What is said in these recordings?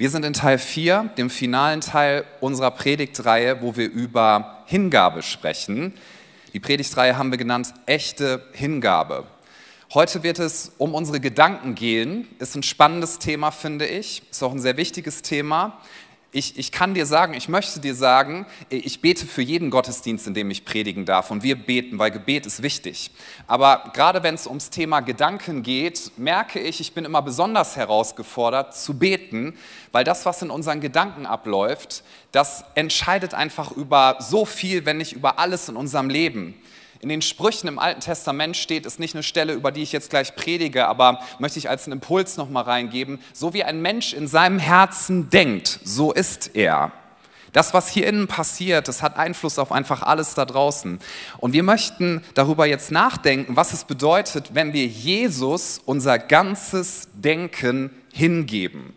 Wir sind in Teil 4, dem finalen Teil unserer Predigtreihe, wo wir über Hingabe sprechen. Die Predigtreihe haben wir genannt echte Hingabe. Heute wird es um unsere Gedanken gehen. Ist ein spannendes Thema, finde ich. Ist auch ein sehr wichtiges Thema. Ich, ich kann dir sagen, ich möchte dir sagen, ich bete für jeden Gottesdienst, in dem ich predigen darf. Und wir beten, weil Gebet ist wichtig. Aber gerade wenn es ums Thema Gedanken geht, merke ich, ich bin immer besonders herausgefordert zu beten, weil das, was in unseren Gedanken abläuft, das entscheidet einfach über so viel, wenn nicht über alles in unserem Leben. In den Sprüchen im Alten Testament steht, ist nicht eine Stelle, über die ich jetzt gleich predige, aber möchte ich als einen Impuls nochmal reingeben. So wie ein Mensch in seinem Herzen denkt, so ist er. Das, was hier innen passiert, das hat Einfluss auf einfach alles da draußen. Und wir möchten darüber jetzt nachdenken, was es bedeutet, wenn wir Jesus unser ganzes Denken hingeben.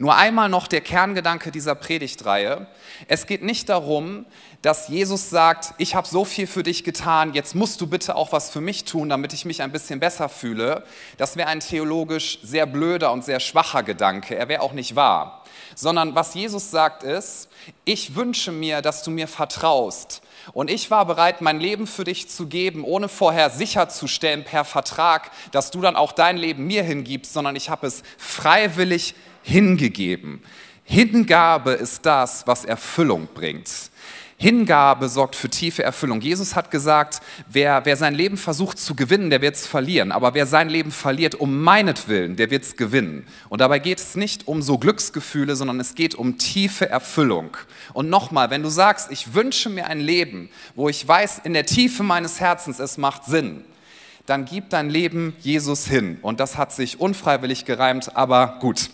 Nur einmal noch der Kerngedanke dieser Predigtreihe. Es geht nicht darum, dass Jesus sagt, ich habe so viel für dich getan, jetzt musst du bitte auch was für mich tun, damit ich mich ein bisschen besser fühle. Das wäre ein theologisch sehr blöder und sehr schwacher Gedanke. Er wäre auch nicht wahr. Sondern was Jesus sagt ist, ich wünsche mir, dass du mir vertraust. Und ich war bereit, mein Leben für dich zu geben, ohne vorher sicherzustellen per Vertrag, dass du dann auch dein Leben mir hingibst, sondern ich habe es freiwillig hingegeben. Hingabe ist das, was Erfüllung bringt. Hingabe sorgt für tiefe Erfüllung. Jesus hat gesagt, wer, wer sein Leben versucht zu gewinnen, der wird es verlieren. Aber wer sein Leben verliert um meinetwillen, der wird es gewinnen. Und dabei geht es nicht um so Glücksgefühle, sondern es geht um tiefe Erfüllung. Und nochmal, wenn du sagst, ich wünsche mir ein Leben, wo ich weiß, in der Tiefe meines Herzens, es macht Sinn, dann gib dein Leben Jesus hin. Und das hat sich unfreiwillig gereimt, aber gut.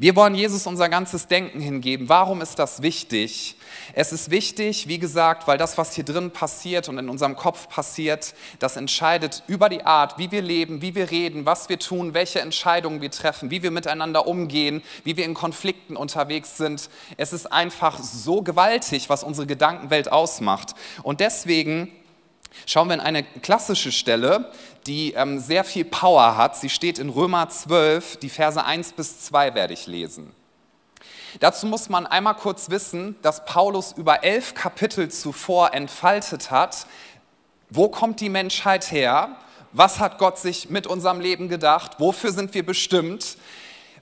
Wir wollen Jesus unser ganzes Denken hingeben. Warum ist das wichtig? Es ist wichtig, wie gesagt, weil das, was hier drin passiert und in unserem Kopf passiert, das entscheidet über die Art, wie wir leben, wie wir reden, was wir tun, welche Entscheidungen wir treffen, wie wir miteinander umgehen, wie wir in Konflikten unterwegs sind. Es ist einfach so gewaltig, was unsere Gedankenwelt ausmacht. Und deswegen Schauen wir in eine klassische Stelle, die ähm, sehr viel Power hat. Sie steht in Römer 12, die Verse 1 bis 2 werde ich lesen. Dazu muss man einmal kurz wissen, dass Paulus über elf Kapitel zuvor entfaltet hat, wo kommt die Menschheit her, was hat Gott sich mit unserem Leben gedacht, wofür sind wir bestimmt,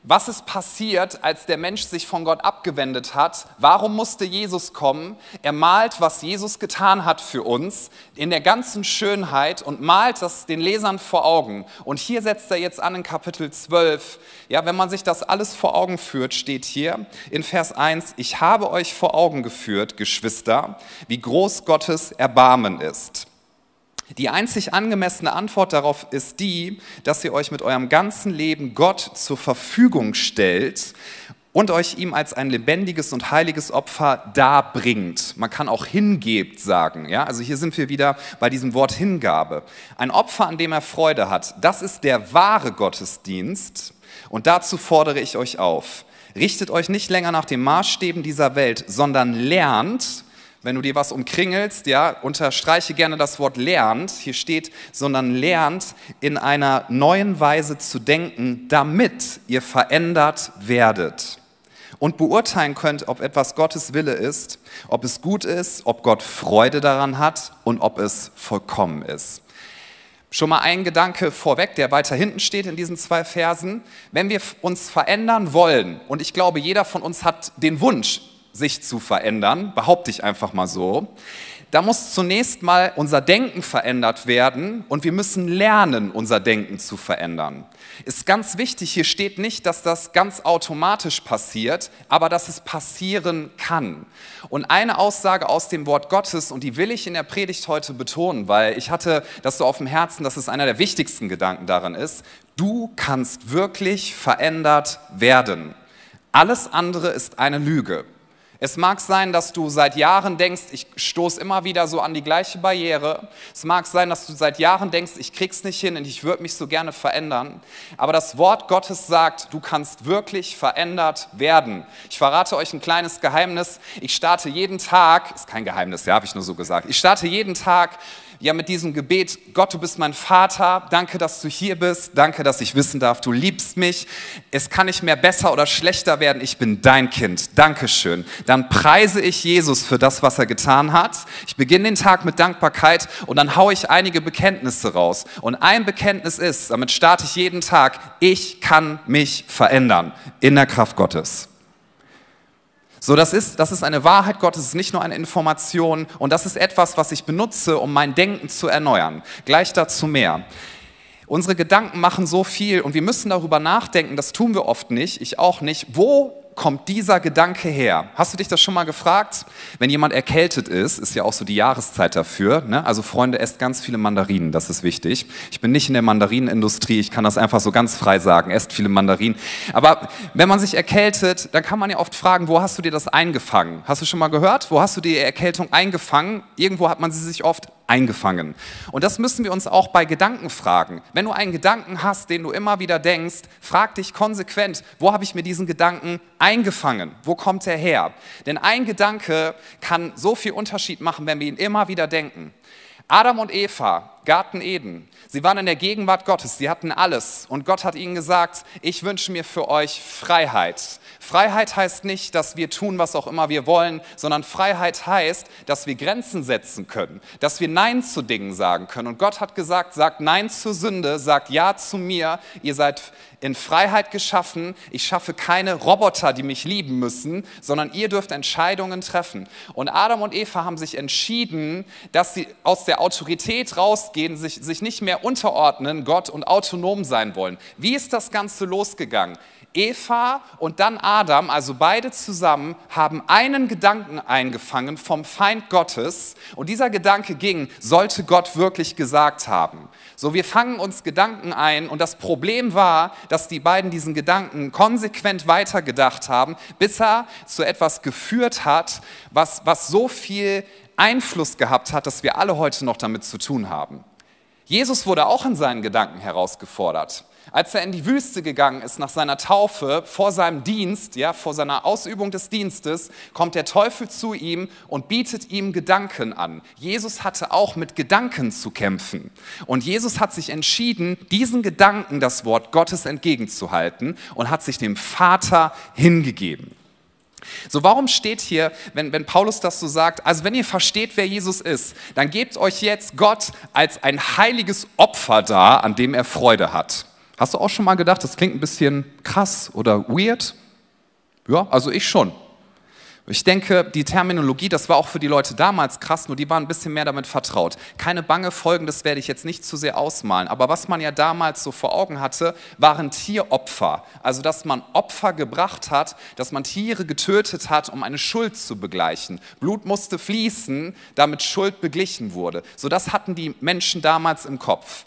was ist passiert, als der Mensch sich von Gott abgewendet hat? Warum musste Jesus kommen? Er malt, was Jesus getan hat für uns in der ganzen Schönheit und malt das den Lesern vor Augen. Und hier setzt er jetzt an in Kapitel 12. Ja, wenn man sich das alles vor Augen führt, steht hier in Vers 1, ich habe euch vor Augen geführt, Geschwister, wie groß Gottes Erbarmen ist. Die einzig angemessene Antwort darauf ist die, dass ihr euch mit eurem ganzen Leben Gott zur Verfügung stellt und euch ihm als ein lebendiges und heiliges Opfer darbringt. Man kann auch hingebt sagen. Ja? Also hier sind wir wieder bei diesem Wort Hingabe. Ein Opfer, an dem er Freude hat, das ist der wahre Gottesdienst. Und dazu fordere ich euch auf. Richtet euch nicht länger nach den Maßstäben dieser Welt, sondern lernt, wenn du dir was umkringelst, ja, unterstreiche gerne das Wort lernt. Hier steht, sondern lernt in einer neuen Weise zu denken, damit ihr verändert werdet und beurteilen könnt, ob etwas Gottes Wille ist, ob es gut ist, ob Gott Freude daran hat und ob es vollkommen ist. Schon mal ein Gedanke vorweg, der weiter hinten steht in diesen zwei Versen. Wenn wir uns verändern wollen, und ich glaube, jeder von uns hat den Wunsch, sich zu verändern, behaupte ich einfach mal so, da muss zunächst mal unser Denken verändert werden und wir müssen lernen, unser Denken zu verändern. Ist ganz wichtig, hier steht nicht, dass das ganz automatisch passiert, aber dass es passieren kann. Und eine Aussage aus dem Wort Gottes, und die will ich in der Predigt heute betonen, weil ich hatte das so auf dem Herzen, dass es einer der wichtigsten Gedanken daran ist, du kannst wirklich verändert werden. Alles andere ist eine Lüge. Es mag sein, dass du seit Jahren denkst, ich stoße immer wieder so an die gleiche Barriere. Es mag sein, dass du seit Jahren denkst, ich krieg's nicht hin und ich würde mich so gerne verändern. Aber das Wort Gottes sagt, du kannst wirklich verändert werden. Ich verrate euch ein kleines Geheimnis. Ich starte jeden Tag, ist kein Geheimnis, ja, habe ich nur so gesagt. Ich starte jeden Tag ja mit diesem Gebet, Gott, du bist mein Vater, danke, dass du hier bist, danke, dass ich wissen darf, du liebst mich, es kann nicht mehr besser oder schlechter werden, ich bin dein Kind, Dankeschön. Dann preise ich Jesus für das, was er getan hat. Ich beginne den Tag mit Dankbarkeit und dann haue ich einige Bekenntnisse raus. Und ein Bekenntnis ist, damit starte ich jeden Tag, ich kann mich verändern in der Kraft Gottes. So, das ist, das ist eine Wahrheit Gottes, es ist nicht nur eine Information und das ist etwas, was ich benutze, um mein Denken zu erneuern. Gleich dazu mehr. Unsere Gedanken machen so viel und wir müssen darüber nachdenken, das tun wir oft nicht, ich auch nicht. Wo kommt dieser Gedanke her? Hast du dich das schon mal gefragt? Wenn jemand erkältet ist, ist ja auch so die Jahreszeit dafür. Ne? Also Freunde, esst ganz viele Mandarinen, das ist wichtig. Ich bin nicht in der Mandarinenindustrie, ich kann das einfach so ganz frei sagen, esst viele Mandarinen. Aber wenn man sich erkältet, dann kann man ja oft fragen, wo hast du dir das eingefangen? Hast du schon mal gehört? Wo hast du die Erkältung eingefangen? Irgendwo hat man sie sich oft eingefangen. Und das müssen wir uns auch bei Gedanken fragen. Wenn du einen Gedanken hast, den du immer wieder denkst, frag dich konsequent, wo habe ich mir diesen Gedanken eingefangen? Wo kommt er her? Denn ein Gedanke kann so viel Unterschied machen, wenn wir ihn immer wieder denken. Adam und Eva, Garten Eden, sie waren in der Gegenwart Gottes, sie hatten alles und Gott hat ihnen gesagt, ich wünsche mir für euch Freiheit. Freiheit heißt nicht, dass wir tun, was auch immer wir wollen, sondern Freiheit heißt, dass wir Grenzen setzen können, dass wir Nein zu Dingen sagen können. Und Gott hat gesagt, sagt Nein zur Sünde, sagt Ja zu mir, ihr seid in Freiheit geschaffen, ich schaffe keine Roboter, die mich lieben müssen, sondern ihr dürft Entscheidungen treffen. Und Adam und Eva haben sich entschieden, dass sie aus der Autorität rausgehen, sich, sich nicht mehr unterordnen, Gott und autonom sein wollen. Wie ist das Ganze losgegangen? Eva und dann Adam, also beide zusammen, haben einen Gedanken eingefangen vom Feind Gottes. Und dieser Gedanke ging, sollte Gott wirklich gesagt haben. So, wir fangen uns Gedanken ein und das Problem war, dass die beiden diesen Gedanken konsequent weitergedacht haben, bis er zu etwas geführt hat, was, was so viel Einfluss gehabt hat, dass wir alle heute noch damit zu tun haben. Jesus wurde auch in seinen Gedanken herausgefordert. Als er in die Wüste gegangen ist nach seiner Taufe, vor seinem Dienst, ja, vor seiner Ausübung des Dienstes, kommt der Teufel zu ihm und bietet ihm Gedanken an. Jesus hatte auch mit Gedanken zu kämpfen. Und Jesus hat sich entschieden, diesen Gedanken das Wort Gottes entgegenzuhalten und hat sich dem Vater hingegeben. So, warum steht hier, wenn, wenn Paulus das so sagt, also wenn ihr versteht, wer Jesus ist, dann gebt euch jetzt Gott als ein heiliges Opfer dar, an dem er Freude hat. Hast du auch schon mal gedacht, das klingt ein bisschen krass oder weird? Ja, also ich schon. Ich denke, die Terminologie, das war auch für die Leute damals krass, nur die waren ein bisschen mehr damit vertraut. Keine bange Folgen, das werde ich jetzt nicht zu sehr ausmalen. Aber was man ja damals so vor Augen hatte, waren Tieropfer. Also, dass man Opfer gebracht hat, dass man Tiere getötet hat, um eine Schuld zu begleichen. Blut musste fließen, damit Schuld beglichen wurde. So, das hatten die Menschen damals im Kopf.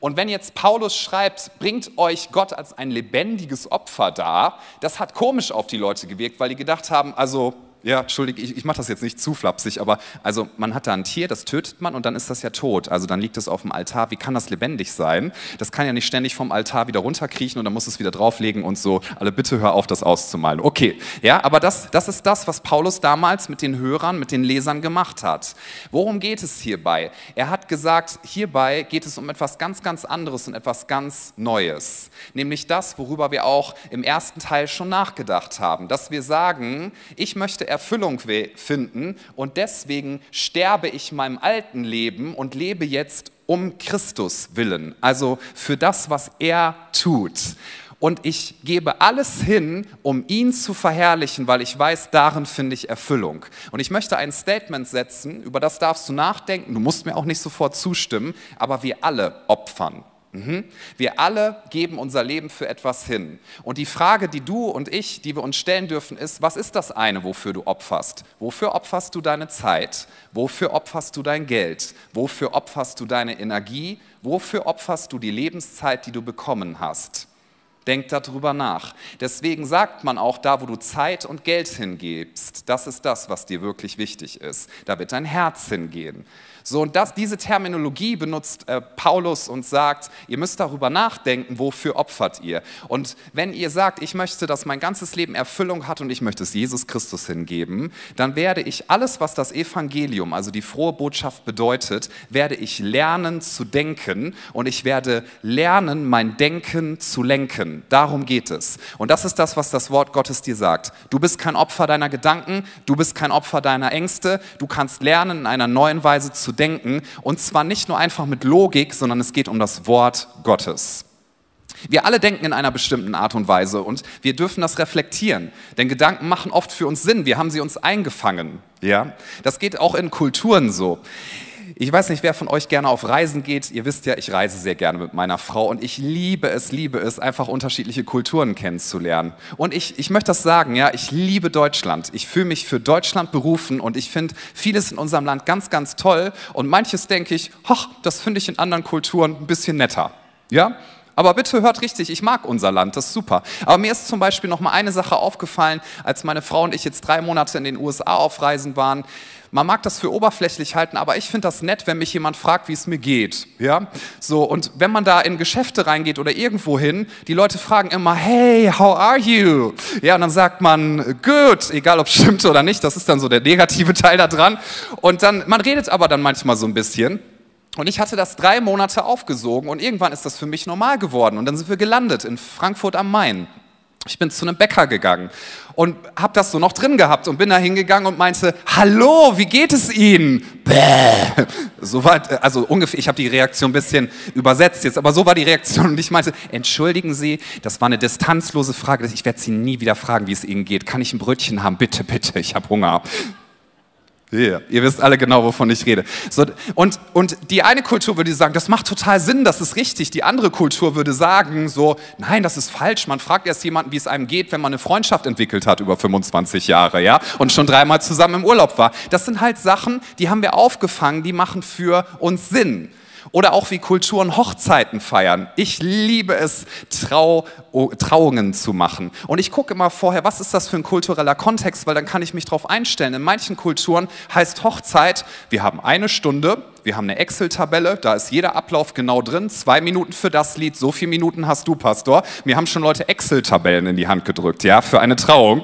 Und wenn jetzt Paulus schreibt, bringt euch Gott als ein lebendiges Opfer dar, das hat komisch auf die Leute gewirkt, weil die gedacht haben, also ja, entschuldige, ich, ich mache das jetzt nicht zu flapsig, aber also man hat da ein Tier, das tötet man und dann ist das ja tot. Also dann liegt es auf dem Altar. Wie kann das lebendig sein? Das kann ja nicht ständig vom Altar wieder runterkriechen und dann muss es wieder drauflegen und so. Alle bitte hör auf, das auszumalen. Okay, ja, aber das, das ist das, was Paulus damals mit den Hörern, mit den Lesern gemacht hat. Worum geht es hierbei? Er hat gesagt, hierbei geht es um etwas ganz, ganz anderes und etwas ganz Neues. Nämlich das, worüber wir auch im ersten Teil schon nachgedacht haben. Dass wir sagen, ich möchte Erfüllung finden und deswegen sterbe ich meinem alten Leben und lebe jetzt um Christus willen, also für das, was er tut. Und ich gebe alles hin, um ihn zu verherrlichen, weil ich weiß, darin finde ich Erfüllung. Und ich möchte ein Statement setzen, über das darfst du nachdenken, du musst mir auch nicht sofort zustimmen, aber wir alle opfern. Mhm. Wir alle geben unser Leben für etwas hin. Und die Frage, die du und ich, die wir uns stellen dürfen, ist, was ist das eine, wofür du opferst? Wofür opferst du deine Zeit? Wofür opferst du dein Geld? Wofür opferst du deine Energie? Wofür opferst du die Lebenszeit, die du bekommen hast? Denk darüber nach. Deswegen sagt man auch, da wo du Zeit und Geld hingibst, das ist das, was dir wirklich wichtig ist. Da wird dein Herz hingehen. So, und das, diese Terminologie benutzt äh, Paulus und sagt, ihr müsst darüber nachdenken, wofür opfert ihr. Und wenn ihr sagt, ich möchte, dass mein ganzes Leben Erfüllung hat und ich möchte es Jesus Christus hingeben, dann werde ich alles, was das Evangelium, also die frohe Botschaft bedeutet, werde ich lernen zu denken und ich werde lernen, mein Denken zu lenken. Darum geht es. Und das ist das, was das Wort Gottes dir sagt. Du bist kein Opfer deiner Gedanken, du bist kein Opfer deiner Ängste, du kannst lernen, in einer neuen Weise zu denken. Und zwar nicht nur einfach mit Logik, sondern es geht um das Wort Gottes. Wir alle denken in einer bestimmten Art und Weise und wir dürfen das reflektieren, denn Gedanken machen oft für uns Sinn. Wir haben sie uns eingefangen. Ja, das geht auch in Kulturen so. Ich weiß nicht, wer von euch gerne auf Reisen geht. Ihr wisst ja, ich reise sehr gerne mit meiner Frau und ich liebe es, liebe es, einfach unterschiedliche Kulturen kennenzulernen. Und ich, ich möchte das sagen, ja, ich liebe Deutschland. Ich fühle mich für Deutschland berufen und ich finde vieles in unserem Land ganz, ganz toll. Und manches denke ich, ach, das finde ich in anderen Kulturen ein bisschen netter. Ja, aber bitte hört richtig, ich mag unser Land, das ist super. Aber mir ist zum Beispiel noch mal eine Sache aufgefallen, als meine Frau und ich jetzt drei Monate in den USA auf Reisen waren. Man mag das für oberflächlich halten, aber ich finde das nett, wenn mich jemand fragt, wie es mir geht. Ja? So, und wenn man da in Geschäfte reingeht oder irgendwo hin, die Leute fragen immer, hey, how are you? Ja, und dann sagt man, good, egal ob stimmt oder nicht, das ist dann so der negative Teil da dran. Und dann, man redet aber dann manchmal so ein bisschen. Und ich hatte das drei Monate aufgesogen und irgendwann ist das für mich normal geworden. Und dann sind wir gelandet in Frankfurt am Main. Ich bin zu einem Bäcker gegangen und habe das so noch drin gehabt und bin da hingegangen und meinte, hallo, wie geht es Ihnen? Bäh. So war, also ungefähr, ich habe die Reaktion ein bisschen übersetzt jetzt, aber so war die Reaktion und ich meinte, entschuldigen Sie, das war eine distanzlose Frage, ich werde Sie nie wieder fragen, wie es Ihnen geht. Kann ich ein Brötchen haben? Bitte, bitte, ich habe Hunger. Yeah. Ihr wisst alle genau, wovon ich rede. So, und, und die eine Kultur würde sagen, das macht total Sinn, das ist richtig. Die andere Kultur würde sagen, so, nein, das ist falsch. Man fragt erst jemanden, wie es einem geht, wenn man eine Freundschaft entwickelt hat über 25 Jahre, ja, und schon dreimal zusammen im Urlaub war. Das sind halt Sachen, die haben wir aufgefangen, die machen für uns Sinn. Oder auch wie Kulturen Hochzeiten feiern. Ich liebe es, Trau Trauungen zu machen. Und ich gucke immer vorher, was ist das für ein kultureller Kontext, weil dann kann ich mich darauf einstellen. In manchen Kulturen heißt Hochzeit, wir haben eine Stunde, wir haben eine Excel-Tabelle, da ist jeder Ablauf genau drin. Zwei Minuten für das Lied, so viele Minuten hast du, Pastor. Mir haben schon Leute Excel-Tabellen in die Hand gedrückt, ja, für eine Trauung.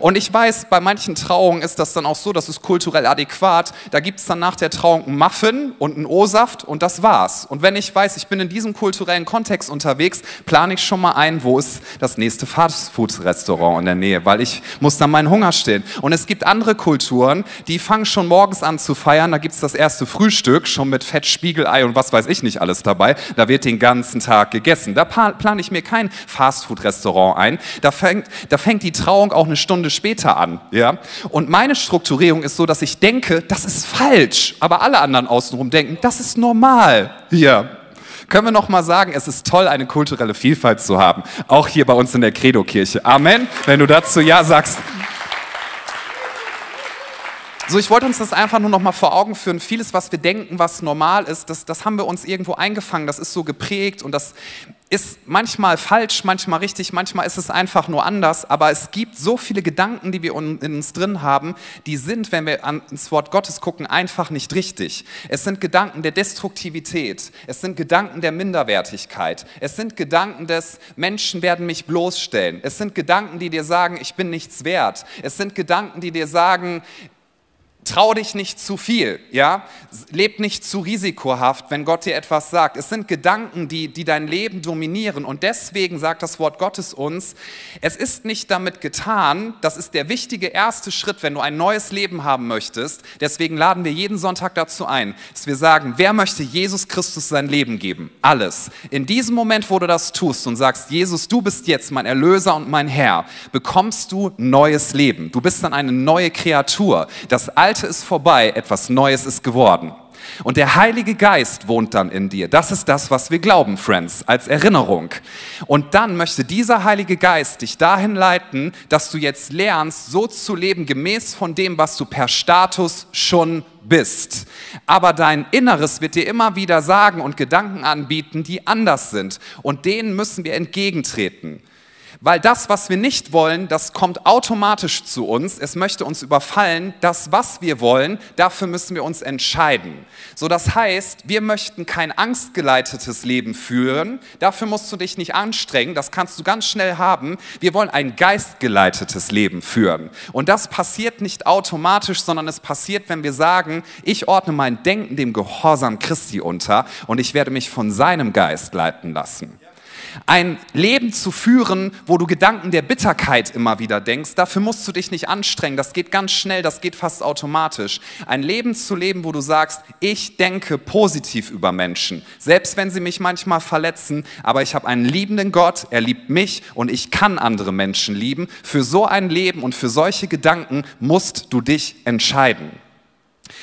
Und ich weiß, bei manchen Trauungen ist das dann auch so, das ist kulturell adäquat. Da gibt es dann nach der Trauung einen Muffin und einen O-Saft und das war's. Und wenn ich weiß, ich bin in diesem kulturellen Kontext unterwegs, plane ich schon mal ein, wo ist das nächste Fastfood-Restaurant in der Nähe, weil ich muss dann meinen Hunger stillen. Und es gibt andere Kulturen, die fangen schon morgens an zu feiern. Da gibt es das erste Frühstück, schon mit Fett, Spiegelei und was weiß ich nicht alles dabei. Da wird den ganzen Tag gegessen. Da plane ich mir kein Fastfood-Restaurant ein. Da fängt, da fängt die Trauung auch eine Stunde später an. Ja? Und meine Strukturierung ist so, dass ich denke, das ist falsch. Aber alle anderen außenrum denken, das ist normal. Ja. Können wir noch mal sagen, es ist toll, eine kulturelle Vielfalt zu haben, auch hier bei uns in der Credo-Kirche. Amen. Wenn du dazu ja sagst. So, ich wollte uns das einfach nur noch mal vor Augen führen. Vieles, was wir denken, was normal ist, das, das haben wir uns irgendwo eingefangen. Das ist so geprägt und das ist manchmal falsch, manchmal richtig, manchmal ist es einfach nur anders, aber es gibt so viele Gedanken, die wir in uns drin haben, die sind, wenn wir ins Wort Gottes gucken, einfach nicht richtig. Es sind Gedanken der Destruktivität, es sind Gedanken der Minderwertigkeit, es sind Gedanken des Menschen werden mich bloßstellen, es sind Gedanken, die dir sagen, ich bin nichts wert, es sind Gedanken, die dir sagen, Trau dich nicht zu viel, ja? Leb nicht zu risikohaft, wenn Gott dir etwas sagt. Es sind Gedanken, die, die dein Leben dominieren. Und deswegen sagt das Wort Gottes uns, es ist nicht damit getan, das ist der wichtige erste Schritt, wenn du ein neues Leben haben möchtest. Deswegen laden wir jeden Sonntag dazu ein, dass wir sagen, wer möchte Jesus Christus sein Leben geben? Alles. In diesem Moment, wo du das tust und sagst, Jesus, du bist jetzt mein Erlöser und mein Herr, bekommst du neues Leben. Du bist dann eine neue Kreatur. Das alte Alte ist vorbei, etwas Neues ist geworden. Und der Heilige Geist wohnt dann in dir. Das ist das, was wir glauben, Friends, als Erinnerung. Und dann möchte dieser Heilige Geist dich dahin leiten, dass du jetzt lernst, so zu leben, gemäß von dem, was du per Status schon bist. Aber dein Inneres wird dir immer wieder sagen und Gedanken anbieten, die anders sind. Und denen müssen wir entgegentreten. Weil das, was wir nicht wollen, das kommt automatisch zu uns. Es möchte uns überfallen. Das, was wir wollen, dafür müssen wir uns entscheiden. So, das heißt, wir möchten kein angstgeleitetes Leben führen. Dafür musst du dich nicht anstrengen. Das kannst du ganz schnell haben. Wir wollen ein geistgeleitetes Leben führen. Und das passiert nicht automatisch, sondern es passiert, wenn wir sagen, ich ordne mein Denken dem Gehorsam Christi unter und ich werde mich von seinem Geist leiten lassen. Ein Leben zu führen, wo du Gedanken der Bitterkeit immer wieder denkst, dafür musst du dich nicht anstrengen. Das geht ganz schnell, das geht fast automatisch. Ein Leben zu leben, wo du sagst, ich denke positiv über Menschen, selbst wenn sie mich manchmal verletzen, aber ich habe einen liebenden Gott, er liebt mich und ich kann andere Menschen lieben. Für so ein Leben und für solche Gedanken musst du dich entscheiden.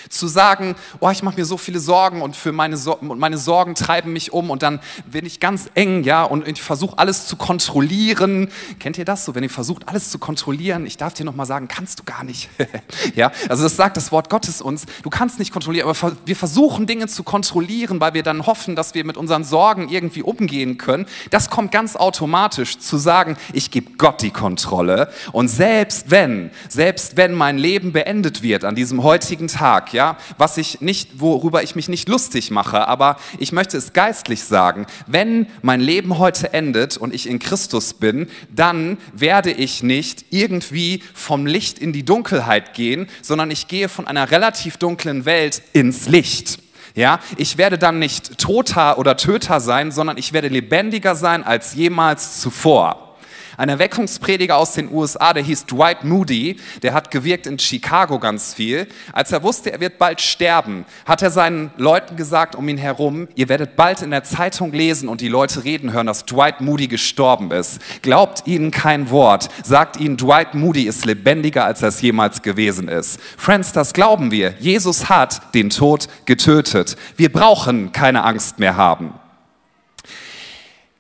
Zu sagen, oh, ich mache mir so viele Sorgen und für meine, so meine Sorgen treiben mich um und dann bin ich ganz eng, ja, und ich versuche alles zu kontrollieren. Kennt ihr das so, wenn ihr versucht, alles zu kontrollieren? Ich darf dir nochmal sagen, kannst du gar nicht. ja, also das sagt das Wort Gottes uns. Du kannst nicht kontrollieren, aber wir versuchen Dinge zu kontrollieren, weil wir dann hoffen, dass wir mit unseren Sorgen irgendwie umgehen können. Das kommt ganz automatisch zu sagen, ich gebe Gott die Kontrolle und selbst wenn, selbst wenn mein Leben beendet wird an diesem heutigen Tag, Tag, ja, was ich nicht, worüber ich mich nicht lustig mache, aber ich möchte es geistlich sagen. Wenn mein Leben heute endet und ich in Christus bin, dann werde ich nicht irgendwie vom Licht in die Dunkelheit gehen, sondern ich gehe von einer relativ dunklen Welt ins Licht. Ja, ich werde dann nicht Toter oder Töter sein, sondern ich werde lebendiger sein als jemals zuvor. Ein Erweckungsprediger aus den USA, der hieß Dwight Moody, der hat gewirkt in Chicago ganz viel. Als er wusste, er wird bald sterben, hat er seinen Leuten gesagt um ihn herum, ihr werdet bald in der Zeitung lesen und die Leute reden hören, dass Dwight Moody gestorben ist. Glaubt ihnen kein Wort, sagt ihnen, Dwight Moody ist lebendiger, als er es jemals gewesen ist. Friends, das glauben wir. Jesus hat den Tod getötet. Wir brauchen keine Angst mehr haben.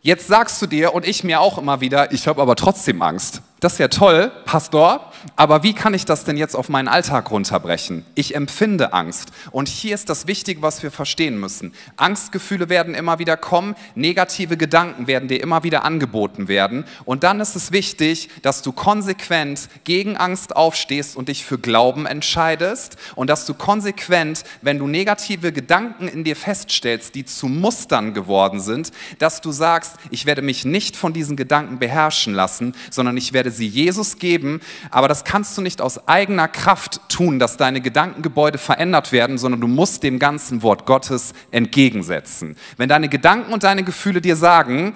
Jetzt sagst du dir und ich mir auch immer wieder, ich habe aber trotzdem Angst. Das ist ja toll, Pastor, aber wie kann ich das denn jetzt auf meinen Alltag runterbrechen? Ich empfinde Angst. Und hier ist das Wichtige, was wir verstehen müssen. Angstgefühle werden immer wieder kommen, negative Gedanken werden dir immer wieder angeboten werden. Und dann ist es wichtig, dass du konsequent gegen Angst aufstehst und dich für Glauben entscheidest. Und dass du konsequent, wenn du negative Gedanken in dir feststellst, die zu Mustern geworden sind, dass du sagst, ich werde mich nicht von diesen Gedanken beherrschen lassen, sondern ich werde sie Jesus geben, aber das kannst du nicht aus eigener Kraft tun, dass deine Gedankengebäude verändert werden, sondern du musst dem ganzen Wort Gottes entgegensetzen. Wenn deine Gedanken und deine Gefühle dir sagen,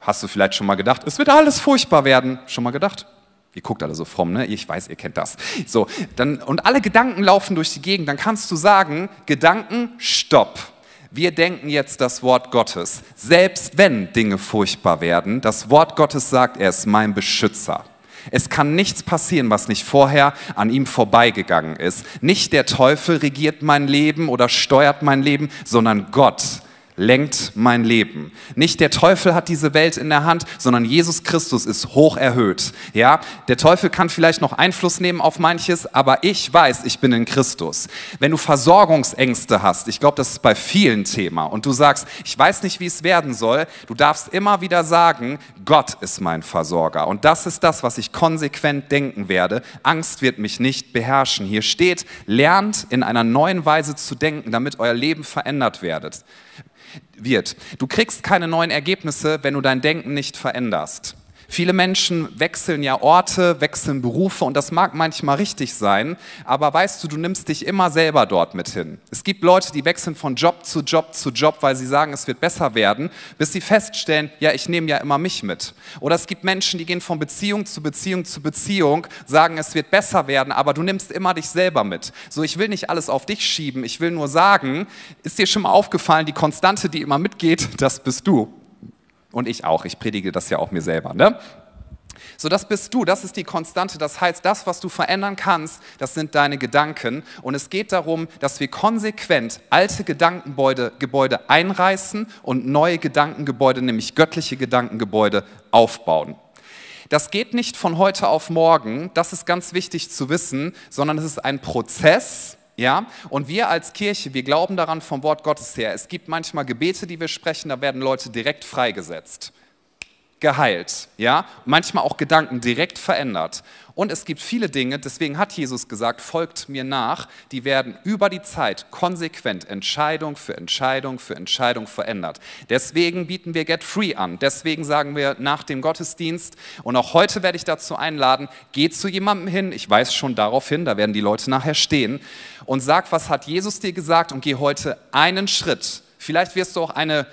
hast du vielleicht schon mal gedacht, es wird alles furchtbar werden, schon mal gedacht? Ihr guckt alle so fromm, ne? Ich weiß, ihr kennt das. So, dann, und alle Gedanken laufen durch die Gegend, dann kannst du sagen, Gedanken, stopp wir denken jetzt das Wort Gottes. Selbst wenn Dinge furchtbar werden, das Wort Gottes sagt, er ist mein Beschützer. Es kann nichts passieren, was nicht vorher an ihm vorbeigegangen ist. Nicht der Teufel regiert mein Leben oder steuert mein Leben, sondern Gott lenkt mein Leben. Nicht der Teufel hat diese Welt in der Hand, sondern Jesus Christus ist hoch erhöht. Ja, der Teufel kann vielleicht noch Einfluss nehmen auf manches, aber ich weiß, ich bin in Christus. Wenn du Versorgungsängste hast, ich glaube, das ist bei vielen Thema und du sagst, ich weiß nicht, wie es werden soll, du darfst immer wieder sagen, Gott ist mein Versorger und das ist das, was ich konsequent denken werde. Angst wird mich nicht beherrschen. Hier steht, lernt in einer neuen Weise zu denken, damit euer Leben verändert werdet wird. Du kriegst keine neuen Ergebnisse, wenn du dein Denken nicht veränderst. Viele Menschen wechseln ja Orte, wechseln Berufe und das mag manchmal richtig sein, aber weißt du, du nimmst dich immer selber dort mit hin. Es gibt Leute, die wechseln von Job zu Job zu Job, weil sie sagen, es wird besser werden, bis sie feststellen, ja, ich nehme ja immer mich mit. Oder es gibt Menschen, die gehen von Beziehung zu Beziehung zu Beziehung, sagen, es wird besser werden, aber du nimmst immer dich selber mit. So, ich will nicht alles auf dich schieben, ich will nur sagen, ist dir schon mal aufgefallen, die Konstante, die immer mitgeht, das bist du. Und ich auch, ich predige das ja auch mir selber. Ne? So, das bist du, das ist die Konstante. Das heißt, das, was du verändern kannst, das sind deine Gedanken. Und es geht darum, dass wir konsequent alte Gedankengebäude Gebäude einreißen und neue Gedankengebäude, nämlich göttliche Gedankengebäude, aufbauen. Das geht nicht von heute auf morgen, das ist ganz wichtig zu wissen, sondern es ist ein Prozess, ja, und wir als Kirche, wir glauben daran vom Wort Gottes her. Es gibt manchmal Gebete, die wir sprechen, da werden Leute direkt freigesetzt geheilt, ja, manchmal auch Gedanken direkt verändert. Und es gibt viele Dinge, deswegen hat Jesus gesagt, folgt mir nach, die werden über die Zeit konsequent Entscheidung für Entscheidung für Entscheidung verändert. Deswegen bieten wir Get Free an. Deswegen sagen wir nach dem Gottesdienst, und auch heute werde ich dazu einladen, geh zu jemandem hin, ich weiß schon darauf hin, da werden die Leute nachher stehen, und sag, was hat Jesus dir gesagt und geh heute einen Schritt. Vielleicht wirst du auch eine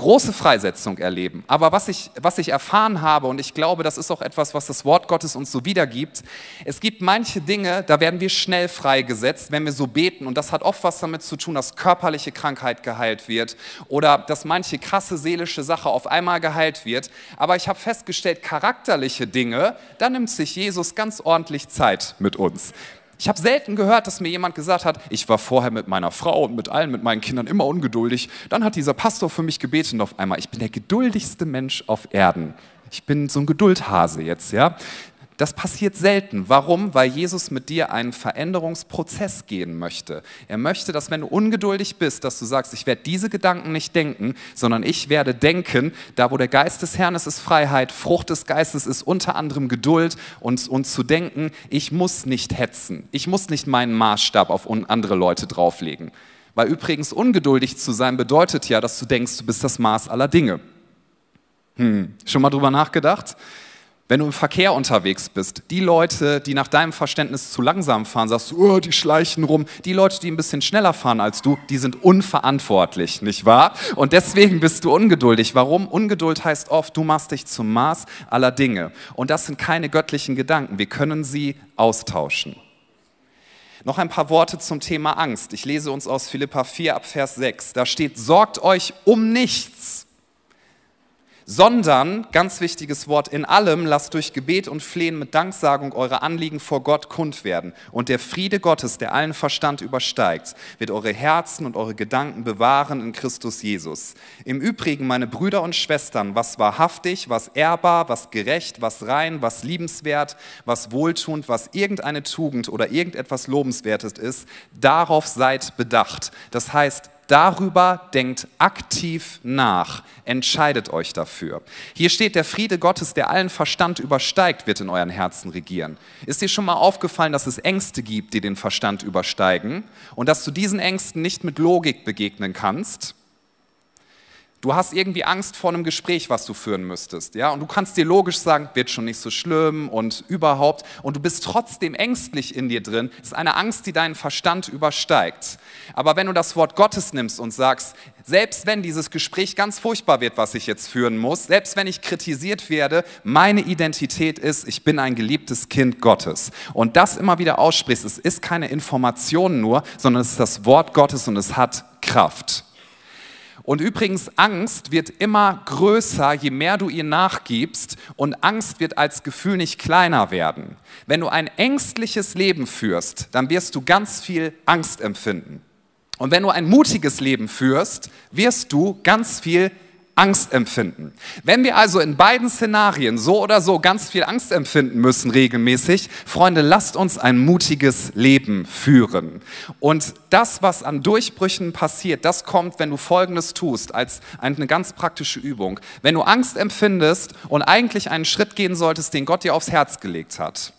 große Freisetzung erleben. Aber was ich, was ich erfahren habe, und ich glaube, das ist auch etwas, was das Wort Gottes uns so wiedergibt, es gibt manche Dinge, da werden wir schnell freigesetzt, wenn wir so beten. Und das hat oft was damit zu tun, dass körperliche Krankheit geheilt wird oder dass manche krasse seelische Sache auf einmal geheilt wird. Aber ich habe festgestellt, charakterliche Dinge, da nimmt sich Jesus ganz ordentlich Zeit mit uns. Ich habe selten gehört, dass mir jemand gesagt hat, ich war vorher mit meiner Frau und mit allen, mit meinen Kindern immer ungeduldig. Dann hat dieser Pastor für mich gebetet und auf einmal, ich bin der geduldigste Mensch auf Erden. Ich bin so ein Geduldhase jetzt, ja. Das passiert selten. Warum? Weil Jesus mit dir einen Veränderungsprozess gehen möchte. Er möchte, dass wenn du ungeduldig bist, dass du sagst, ich werde diese Gedanken nicht denken, sondern ich werde denken, da wo der Geist des Herrn ist, ist Freiheit, Frucht des Geistes ist unter anderem Geduld und, und zu denken, ich muss nicht hetzen, ich muss nicht meinen Maßstab auf andere Leute drauflegen. Weil übrigens ungeduldig zu sein bedeutet ja, dass du denkst, du bist das Maß aller Dinge. Hm, schon mal drüber nachgedacht? Wenn du im Verkehr unterwegs bist, die Leute, die nach deinem Verständnis zu langsam fahren, sagst du, oh, die schleichen rum. Die Leute, die ein bisschen schneller fahren als du, die sind unverantwortlich, nicht wahr? Und deswegen bist du ungeduldig. Warum? Ungeduld heißt oft, du machst dich zum Maß aller Dinge. Und das sind keine göttlichen Gedanken. Wir können sie austauschen. Noch ein paar Worte zum Thema Angst. Ich lese uns aus Philippa 4 ab Vers 6. Da steht, sorgt euch um nichts sondern, ganz wichtiges Wort, in allem lasst durch Gebet und Flehen mit Danksagung eure Anliegen vor Gott kund werden. Und der Friede Gottes, der allen Verstand übersteigt, wird eure Herzen und eure Gedanken bewahren in Christus Jesus. Im Übrigen, meine Brüder und Schwestern, was wahrhaftig, was ehrbar, was gerecht, was rein, was liebenswert, was wohltuend, was irgendeine Tugend oder irgendetwas Lobenswertes ist, darauf seid bedacht. Das heißt, Darüber denkt aktiv nach, entscheidet euch dafür. Hier steht, der Friede Gottes, der allen Verstand übersteigt, wird in euren Herzen regieren. Ist dir schon mal aufgefallen, dass es Ängste gibt, die den Verstand übersteigen und dass du diesen Ängsten nicht mit Logik begegnen kannst? Du hast irgendwie Angst vor einem Gespräch, was du führen müsstest, ja? Und du kannst dir logisch sagen, wird schon nicht so schlimm und überhaupt. Und du bist trotzdem ängstlich in dir drin. Das ist eine Angst, die deinen Verstand übersteigt. Aber wenn du das Wort Gottes nimmst und sagst, selbst wenn dieses Gespräch ganz furchtbar wird, was ich jetzt führen muss, selbst wenn ich kritisiert werde, meine Identität ist, ich bin ein geliebtes Kind Gottes. Und das immer wieder aussprichst, es ist keine Information nur, sondern es ist das Wort Gottes und es hat Kraft. Und übrigens, Angst wird immer größer, je mehr du ihr nachgibst. Und Angst wird als Gefühl nicht kleiner werden. Wenn du ein ängstliches Leben führst, dann wirst du ganz viel Angst empfinden. Und wenn du ein mutiges Leben führst, wirst du ganz viel Angst empfinden. Wenn wir also in beiden Szenarien so oder so ganz viel Angst empfinden müssen regelmäßig, Freunde, lasst uns ein mutiges Leben führen. Und das, was an Durchbrüchen passiert, das kommt, wenn du Folgendes tust, als eine ganz praktische Übung. Wenn du Angst empfindest und eigentlich einen Schritt gehen solltest, den Gott dir aufs Herz gelegt hat,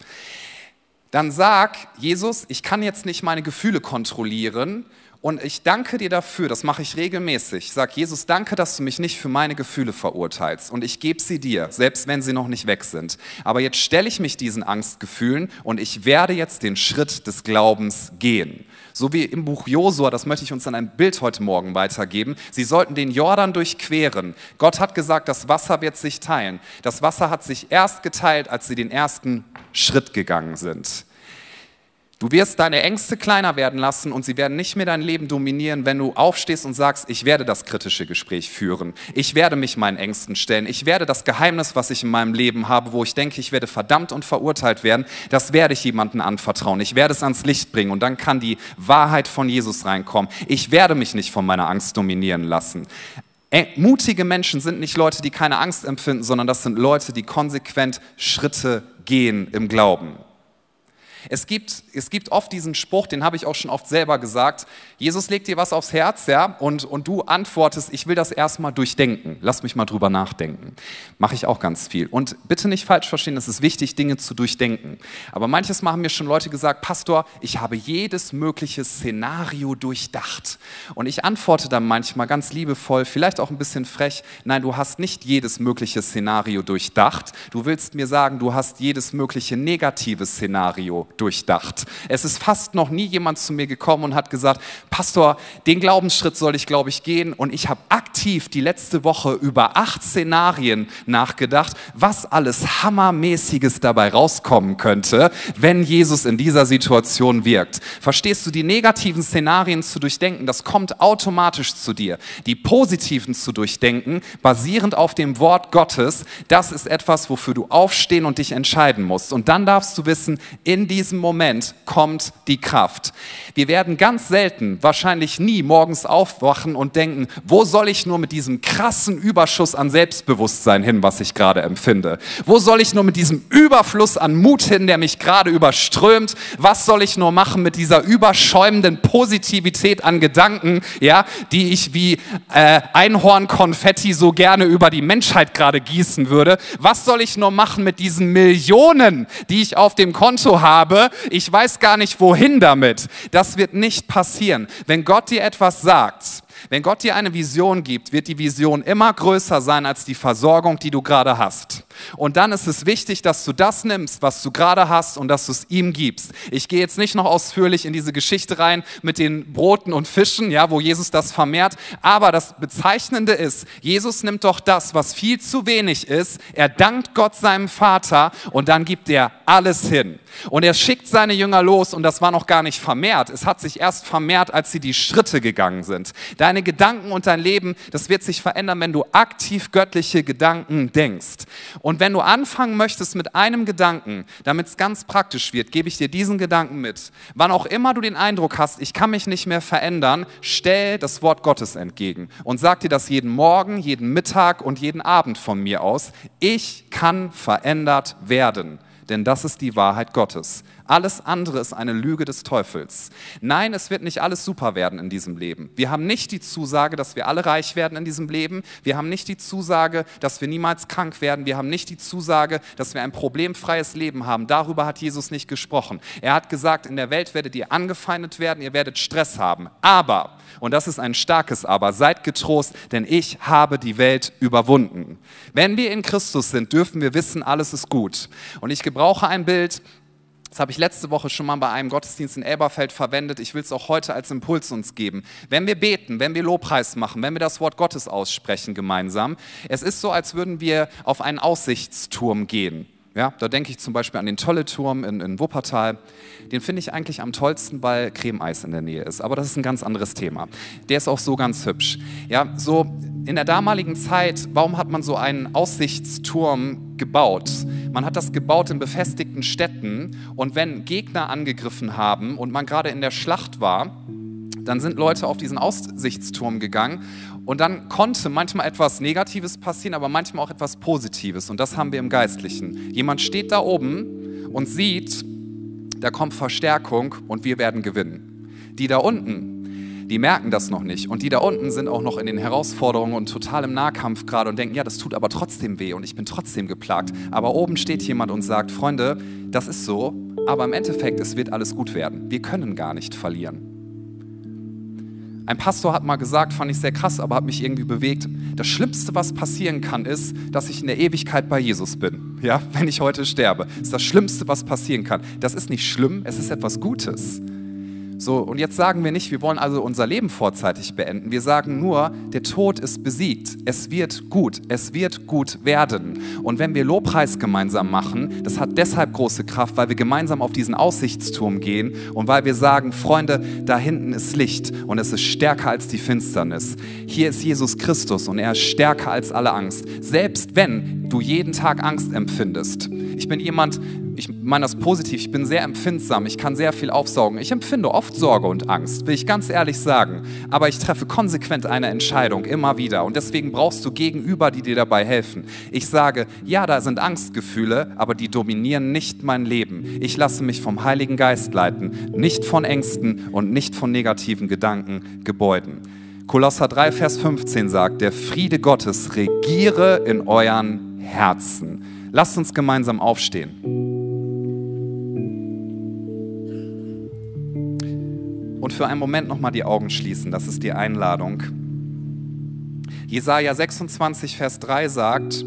dann sag, Jesus, ich kann jetzt nicht meine Gefühle kontrollieren, und ich danke dir dafür, das mache ich regelmäßig. Ich sage, Jesus, danke, dass du mich nicht für meine Gefühle verurteilst. Und ich gebe sie dir, selbst wenn sie noch nicht weg sind. Aber jetzt stelle ich mich diesen Angstgefühlen und ich werde jetzt den Schritt des Glaubens gehen. So wie im Buch Josua, das möchte ich uns an ein Bild heute Morgen weitergeben. Sie sollten den Jordan durchqueren. Gott hat gesagt, das Wasser wird sich teilen. Das Wasser hat sich erst geteilt, als sie den ersten Schritt gegangen sind. Du wirst deine Ängste kleiner werden lassen und sie werden nicht mehr dein Leben dominieren, wenn du aufstehst und sagst, ich werde das kritische Gespräch führen. Ich werde mich meinen Ängsten stellen. Ich werde das Geheimnis, was ich in meinem Leben habe, wo ich denke, ich werde verdammt und verurteilt werden, das werde ich jemandem anvertrauen. Ich werde es ans Licht bringen und dann kann die Wahrheit von Jesus reinkommen. Ich werde mich nicht von meiner Angst dominieren lassen. Mutige Menschen sind nicht Leute, die keine Angst empfinden, sondern das sind Leute, die konsequent Schritte gehen im Glauben. Es gibt, es gibt oft diesen Spruch, den habe ich auch schon oft selber gesagt. Jesus legt dir was aufs Herz, ja, und, und du antwortest, ich will das erstmal durchdenken. Lass mich mal drüber nachdenken. Mache ich auch ganz viel. Und bitte nicht falsch verstehen, es ist wichtig, Dinge zu durchdenken. Aber manches Mal haben mir schon Leute gesagt, Pastor, ich habe jedes mögliche Szenario durchdacht. Und ich antworte dann manchmal ganz liebevoll, vielleicht auch ein bisschen frech, nein, du hast nicht jedes mögliche Szenario durchdacht. Du willst mir sagen, du hast jedes mögliche negative Szenario durchdacht. Es ist fast noch nie jemand zu mir gekommen und hat gesagt, Pastor, den Glaubensschritt soll ich, glaube ich, gehen. Und ich habe aktiv die letzte Woche über acht Szenarien nachgedacht, was alles Hammermäßiges dabei rauskommen könnte, wenn Jesus in dieser Situation wirkt. Verstehst du, die negativen Szenarien zu durchdenken, das kommt automatisch zu dir. Die positiven zu durchdenken, basierend auf dem Wort Gottes, das ist etwas, wofür du aufstehen und dich entscheiden musst. Und dann darfst du wissen, in diesem diesem Moment kommt die Kraft. Wir werden ganz selten, wahrscheinlich nie morgens aufwachen und denken, wo soll ich nur mit diesem krassen Überschuss an Selbstbewusstsein hin, was ich gerade empfinde? Wo soll ich nur mit diesem Überfluss an Mut hin, der mich gerade überströmt? Was soll ich nur machen mit dieser überschäumenden Positivität an Gedanken, ja, die ich wie äh, Einhornkonfetti so gerne über die Menschheit gerade gießen würde? Was soll ich nur machen mit diesen Millionen, die ich auf dem Konto habe? Habe, ich weiß gar nicht wohin damit. Das wird nicht passieren. Wenn Gott dir etwas sagt, wenn Gott dir eine Vision gibt, wird die Vision immer größer sein als die Versorgung, die du gerade hast. Und dann ist es wichtig, dass du das nimmst, was du gerade hast und dass du es ihm gibst. Ich gehe jetzt nicht noch ausführlich in diese Geschichte rein mit den Broten und Fischen, ja, wo Jesus das vermehrt, aber das Bezeichnende ist, Jesus nimmt doch das, was viel zu wenig ist, er dankt Gott seinem Vater und dann gibt er alles hin. Und er schickt seine Jünger los und das war noch gar nicht vermehrt. Es hat sich erst vermehrt, als sie die Schritte gegangen sind. Deine Gedanken und dein Leben, das wird sich verändern, wenn du aktiv göttliche Gedanken denkst. Und wenn du anfangen möchtest mit einem Gedanken, damit es ganz praktisch wird, gebe ich dir diesen Gedanken mit. Wann auch immer du den Eindruck hast, ich kann mich nicht mehr verändern, stell das Wort Gottes entgegen und sag dir das jeden Morgen, jeden Mittag und jeden Abend von mir aus. Ich kann verändert werden denn das ist die Wahrheit Gottes. Alles andere ist eine Lüge des Teufels. Nein, es wird nicht alles super werden in diesem Leben. Wir haben nicht die Zusage, dass wir alle reich werden in diesem Leben. Wir haben nicht die Zusage, dass wir niemals krank werden. Wir haben nicht die Zusage, dass wir ein problemfreies Leben haben. Darüber hat Jesus nicht gesprochen. Er hat gesagt, in der Welt werdet ihr angefeindet werden, ihr werdet Stress haben. Aber, und das ist ein starkes Aber, seid getrost, denn ich habe die Welt überwunden. Wenn wir in Christus sind, dürfen wir wissen, alles ist gut. Und ich gebrauche ein Bild, das habe ich letzte Woche schon mal bei einem Gottesdienst in Elberfeld verwendet. Ich will es auch heute als Impuls uns geben. Wenn wir beten, wenn wir Lobpreis machen, wenn wir das Wort Gottes aussprechen gemeinsam, es ist so, als würden wir auf einen Aussichtsturm gehen. Ja, da denke ich zum Beispiel an den Tolle-Turm in, in Wuppertal. Den finde ich eigentlich am tollsten, weil Cremeeis in der Nähe ist. Aber das ist ein ganz anderes Thema. Der ist auch so ganz hübsch. Ja, so in der damaligen Zeit, warum hat man so einen Aussichtsturm gebaut? Man hat das gebaut in befestigten Städten und wenn Gegner angegriffen haben und man gerade in der Schlacht war, dann sind Leute auf diesen Aussichtsturm gegangen und dann konnte manchmal etwas Negatives passieren, aber manchmal auch etwas Positives und das haben wir im Geistlichen. Jemand steht da oben und sieht, da kommt Verstärkung und wir werden gewinnen. Die da unten, die merken das noch nicht. Und die da unten sind auch noch in den Herausforderungen und total im Nahkampf gerade und denken, ja, das tut aber trotzdem weh und ich bin trotzdem geplagt. Aber oben steht jemand und sagt, Freunde, das ist so, aber im Endeffekt, es wird alles gut werden. Wir können gar nicht verlieren. Ein Pastor hat mal gesagt, fand ich sehr krass, aber hat mich irgendwie bewegt. Das Schlimmste, was passieren kann, ist, dass ich in der Ewigkeit bei Jesus bin. Ja, wenn ich heute sterbe. Ist das Schlimmste, was passieren kann. Das ist nicht schlimm, es ist etwas Gutes. So, und jetzt sagen wir nicht, wir wollen also unser Leben vorzeitig beenden. Wir sagen nur, der Tod ist besiegt. Es wird gut. Es wird gut werden. Und wenn wir Lobpreis gemeinsam machen, das hat deshalb große Kraft, weil wir gemeinsam auf diesen Aussichtsturm gehen und weil wir sagen, Freunde, da hinten ist Licht und es ist stärker als die Finsternis. Hier ist Jesus Christus und er ist stärker als alle Angst. Selbst wenn du jeden Tag Angst empfindest. Ich bin jemand, ich meine das positiv, ich bin sehr empfindsam, ich kann sehr viel aufsaugen. Ich empfinde oft Sorge und Angst, will ich ganz ehrlich sagen. Aber ich treffe konsequent eine Entscheidung, immer wieder. Und deswegen brauchst du Gegenüber, die dir dabei helfen. Ich sage, ja, da sind Angstgefühle, aber die dominieren nicht mein Leben. Ich lasse mich vom Heiligen Geist leiten, nicht von Ängsten und nicht von negativen Gedanken, Gebäuden. Kolosser 3, Vers 15 sagt, der Friede Gottes regiere in euren Herzen. Lasst uns gemeinsam aufstehen. Und für einen Moment nochmal die Augen schließen, das ist die Einladung. Jesaja 26, Vers 3 sagt: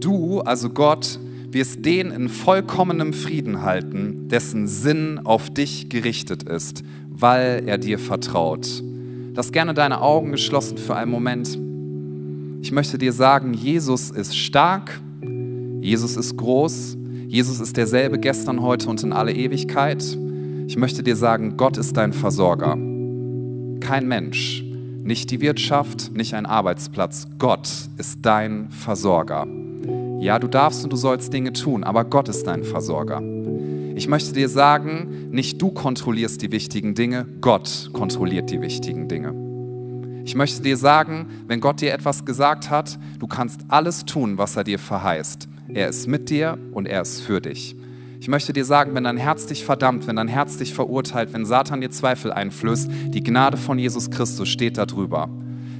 Du, also Gott, wirst den in vollkommenem Frieden halten, dessen Sinn auf dich gerichtet ist, weil er dir vertraut. Lass gerne deine Augen geschlossen für einen Moment. Ich möchte dir sagen, Jesus ist stark, Jesus ist groß, Jesus ist derselbe gestern, heute und in alle Ewigkeit. Ich möchte dir sagen, Gott ist dein Versorger. Kein Mensch, nicht die Wirtschaft, nicht ein Arbeitsplatz. Gott ist dein Versorger. Ja, du darfst und du sollst Dinge tun, aber Gott ist dein Versorger. Ich möchte dir sagen, nicht du kontrollierst die wichtigen Dinge, Gott kontrolliert die wichtigen Dinge. Ich möchte dir sagen, wenn Gott dir etwas gesagt hat, du kannst alles tun, was er dir verheißt. Er ist mit dir und er ist für dich. Ich möchte dir sagen, wenn dein Herz dich verdammt, wenn dein Herz dich verurteilt, wenn Satan dir Zweifel einflößt, die Gnade von Jesus Christus steht darüber.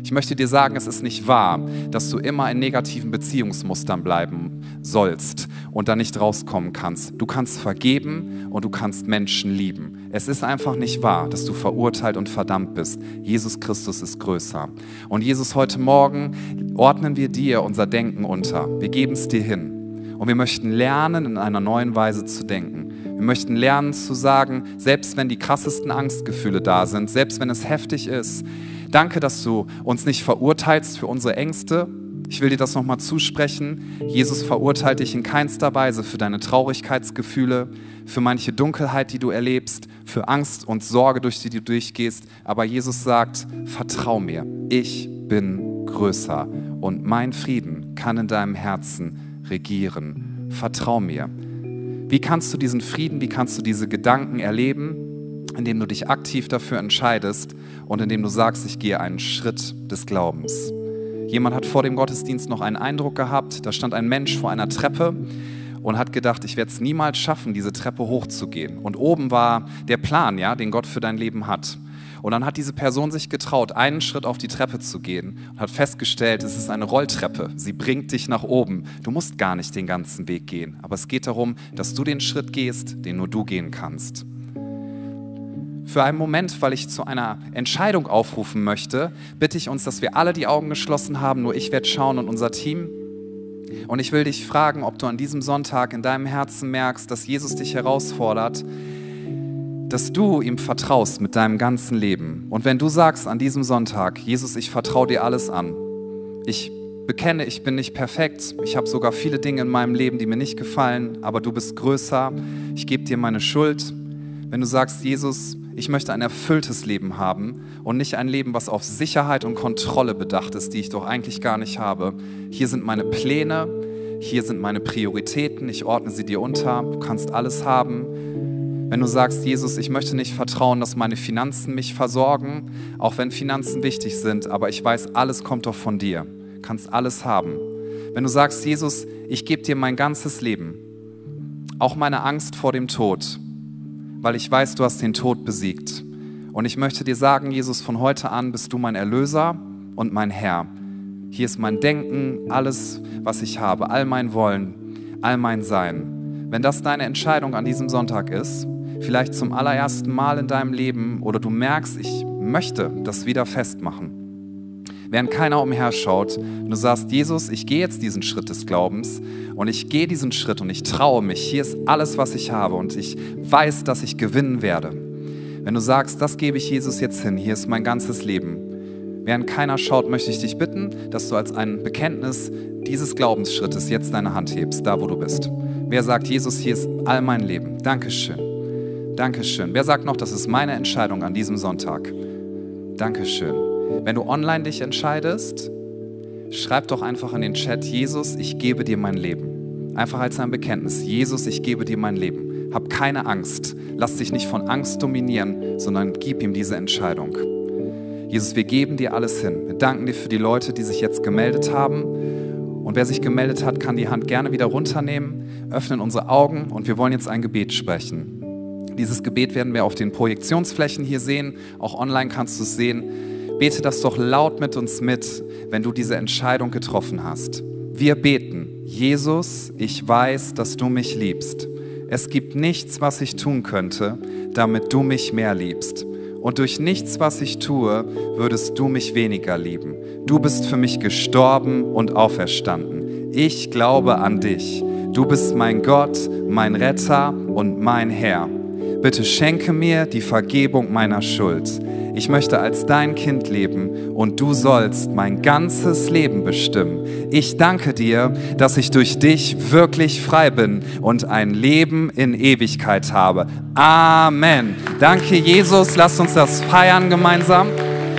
Ich möchte dir sagen, es ist nicht wahr, dass du immer in negativen Beziehungsmustern bleiben sollst und da nicht rauskommen kannst. Du kannst vergeben und du kannst Menschen lieben. Es ist einfach nicht wahr, dass du verurteilt und verdammt bist. Jesus Christus ist größer. Und Jesus, heute Morgen ordnen wir dir unser Denken unter. Wir geben es dir hin. Und wir möchten lernen, in einer neuen Weise zu denken. Wir möchten lernen zu sagen, selbst wenn die krassesten Angstgefühle da sind, selbst wenn es heftig ist, danke, dass du uns nicht verurteilst für unsere Ängste. Ich will dir das nochmal zusprechen. Jesus verurteilt dich in keinster Weise für deine Traurigkeitsgefühle, für manche Dunkelheit, die du erlebst, für Angst und Sorge, durch die du durchgehst. Aber Jesus sagt, vertrau mir, ich bin größer und mein Frieden kann in deinem Herzen regieren. Vertrau mir. Wie kannst du diesen Frieden, wie kannst du diese Gedanken erleben, indem du dich aktiv dafür entscheidest und indem du sagst, ich gehe einen Schritt des Glaubens. Jemand hat vor dem Gottesdienst noch einen Eindruck gehabt, da stand ein Mensch vor einer Treppe und hat gedacht, ich werde es niemals schaffen, diese Treppe hochzugehen. Und oben war der Plan, ja, den Gott für dein Leben hat. Und dann hat diese Person sich getraut, einen Schritt auf die Treppe zu gehen und hat festgestellt, es ist eine Rolltreppe. Sie bringt dich nach oben. Du musst gar nicht den ganzen Weg gehen. Aber es geht darum, dass du den Schritt gehst, den nur du gehen kannst. Für einen Moment, weil ich zu einer Entscheidung aufrufen möchte, bitte ich uns, dass wir alle die Augen geschlossen haben. Nur ich werde schauen und unser Team. Und ich will dich fragen, ob du an diesem Sonntag in deinem Herzen merkst, dass Jesus dich herausfordert, dass du ihm vertraust mit deinem ganzen Leben. Und wenn du sagst an diesem Sonntag, Jesus, ich vertraue dir alles an. Ich bekenne, ich bin nicht perfekt. Ich habe sogar viele Dinge in meinem Leben, die mir nicht gefallen, aber du bist größer. Ich gebe dir meine Schuld. Wenn du sagst, Jesus, ich möchte ein erfülltes Leben haben und nicht ein Leben, was auf Sicherheit und Kontrolle bedacht ist, die ich doch eigentlich gar nicht habe. Hier sind meine Pläne, hier sind meine Prioritäten, ich ordne sie dir unter, du kannst alles haben. Wenn du sagst, Jesus, ich möchte nicht vertrauen, dass meine Finanzen mich versorgen, auch wenn Finanzen wichtig sind, aber ich weiß, alles kommt doch von dir. Kannst alles haben. Wenn du sagst, Jesus, ich gebe dir mein ganzes Leben, auch meine Angst vor dem Tod, weil ich weiß, du hast den Tod besiegt. Und ich möchte dir sagen, Jesus, von heute an bist du mein Erlöser und mein Herr. Hier ist mein Denken, alles, was ich habe, all mein Wollen, all mein Sein. Wenn das deine Entscheidung an diesem Sonntag ist, vielleicht zum allerersten Mal in deinem Leben oder du merkst, ich möchte das wieder festmachen. Während keiner umherschaut, und du sagst, Jesus, ich gehe jetzt diesen Schritt des Glaubens und ich gehe diesen Schritt und ich traue mich. Hier ist alles, was ich habe und ich weiß, dass ich gewinnen werde. Wenn du sagst, das gebe ich Jesus jetzt hin, hier ist mein ganzes Leben. Während keiner schaut, möchte ich dich bitten, dass du als ein Bekenntnis dieses Glaubensschrittes jetzt deine Hand hebst, da wo du bist. Wer sagt, Jesus, hier ist all mein Leben? Dankeschön. Dankeschön. Wer sagt noch, das ist meine Entscheidung an diesem Sonntag? Dankeschön. Wenn du online dich entscheidest, schreib doch einfach in den Chat, Jesus, ich gebe dir mein Leben. Einfach als ein Bekenntnis. Jesus, ich gebe dir mein Leben. Hab keine Angst. Lass dich nicht von Angst dominieren, sondern gib ihm diese Entscheidung. Jesus, wir geben dir alles hin. Wir danken dir für die Leute, die sich jetzt gemeldet haben. Und wer sich gemeldet hat, kann die Hand gerne wieder runternehmen, öffnen unsere Augen und wir wollen jetzt ein Gebet sprechen. Dieses Gebet werden wir auf den Projektionsflächen hier sehen. Auch online kannst du es sehen. Bete das doch laut mit uns mit, wenn du diese Entscheidung getroffen hast. Wir beten, Jesus, ich weiß, dass du mich liebst. Es gibt nichts, was ich tun könnte, damit du mich mehr liebst. Und durch nichts, was ich tue, würdest du mich weniger lieben. Du bist für mich gestorben und auferstanden. Ich glaube an dich. Du bist mein Gott, mein Retter und mein Herr. Bitte schenke mir die Vergebung meiner Schuld. Ich möchte als dein Kind leben und du sollst mein ganzes Leben bestimmen. Ich danke dir, dass ich durch dich wirklich frei bin und ein Leben in Ewigkeit habe. Amen. Danke, Jesus. Lasst uns das feiern gemeinsam.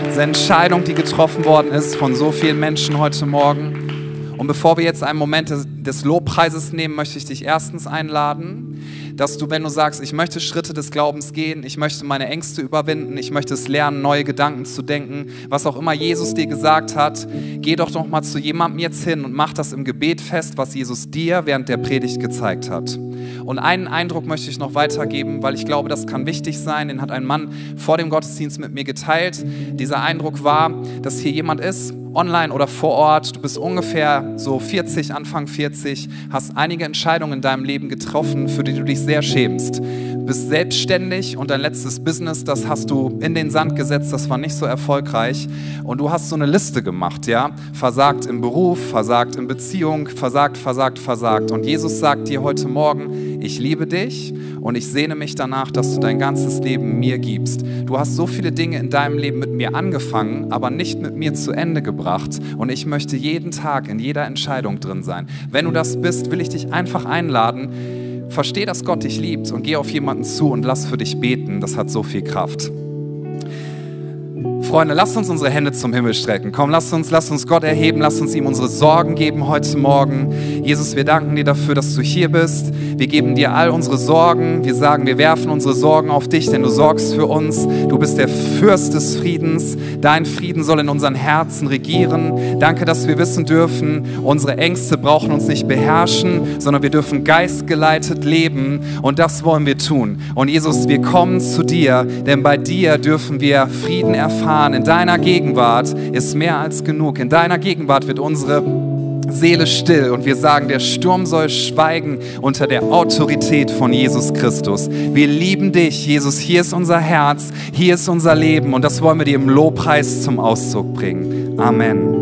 Diese Entscheidung, die getroffen worden ist von so vielen Menschen heute Morgen. Und bevor wir jetzt einen Moment des Lobpreises nehmen, möchte ich dich erstens einladen, dass du, wenn du sagst, ich möchte Schritte des Glaubens gehen, ich möchte meine Ängste überwinden, ich möchte es lernen, neue Gedanken zu denken, was auch immer Jesus dir gesagt hat, geh doch noch mal zu jemandem jetzt hin und mach das im Gebet fest, was Jesus dir während der Predigt gezeigt hat. Und einen Eindruck möchte ich noch weitergeben, weil ich glaube, das kann wichtig sein. Den hat ein Mann vor dem Gottesdienst mit mir geteilt. Dieser Eindruck war, dass hier jemand ist, online oder vor Ort, du bist ungefähr so 40, Anfang 40, hast einige Entscheidungen in deinem Leben getroffen, für die du dich sehr schämst. Bist selbstständig und dein letztes Business, das hast du in den Sand gesetzt, das war nicht so erfolgreich. Und du hast so eine Liste gemacht, ja? Versagt im Beruf, versagt in Beziehung, versagt, versagt, versagt. Und Jesus sagt dir heute Morgen, ich liebe dich und ich sehne mich danach, dass du dein ganzes Leben mir gibst. Du hast so viele Dinge in deinem Leben mit mir angefangen, aber nicht mit mir zu Ende gebracht. Und ich möchte jeden Tag in jeder Entscheidung drin sein. Wenn du das bist, will ich dich einfach einladen. Versteh, dass Gott dich liebt und geh auf jemanden zu und lass für dich beten. Das hat so viel Kraft. Freunde, lasst uns unsere Hände zum Himmel strecken. Komm, lasst uns, lasst uns Gott erheben, lasst uns ihm unsere Sorgen geben heute Morgen. Jesus, wir danken dir dafür, dass du hier bist. Wir geben dir all unsere Sorgen. Wir sagen, wir werfen unsere Sorgen auf dich, denn du sorgst für uns. Du bist der Fürst des Friedens. Dein Frieden soll in unseren Herzen regieren. Danke, dass wir wissen dürfen, unsere Ängste brauchen uns nicht beherrschen, sondern wir dürfen geistgeleitet leben. Und das wollen wir tun. Und Jesus, wir kommen zu dir, denn bei dir dürfen wir Frieden erfahren in deiner Gegenwart ist mehr als genug. In deiner Gegenwart wird unsere Seele still und wir sagen, der Sturm soll schweigen unter der Autorität von Jesus Christus. Wir lieben dich, Jesus. Hier ist unser Herz, hier ist unser Leben und das wollen wir dir im Lobpreis zum Ausdruck bringen. Amen.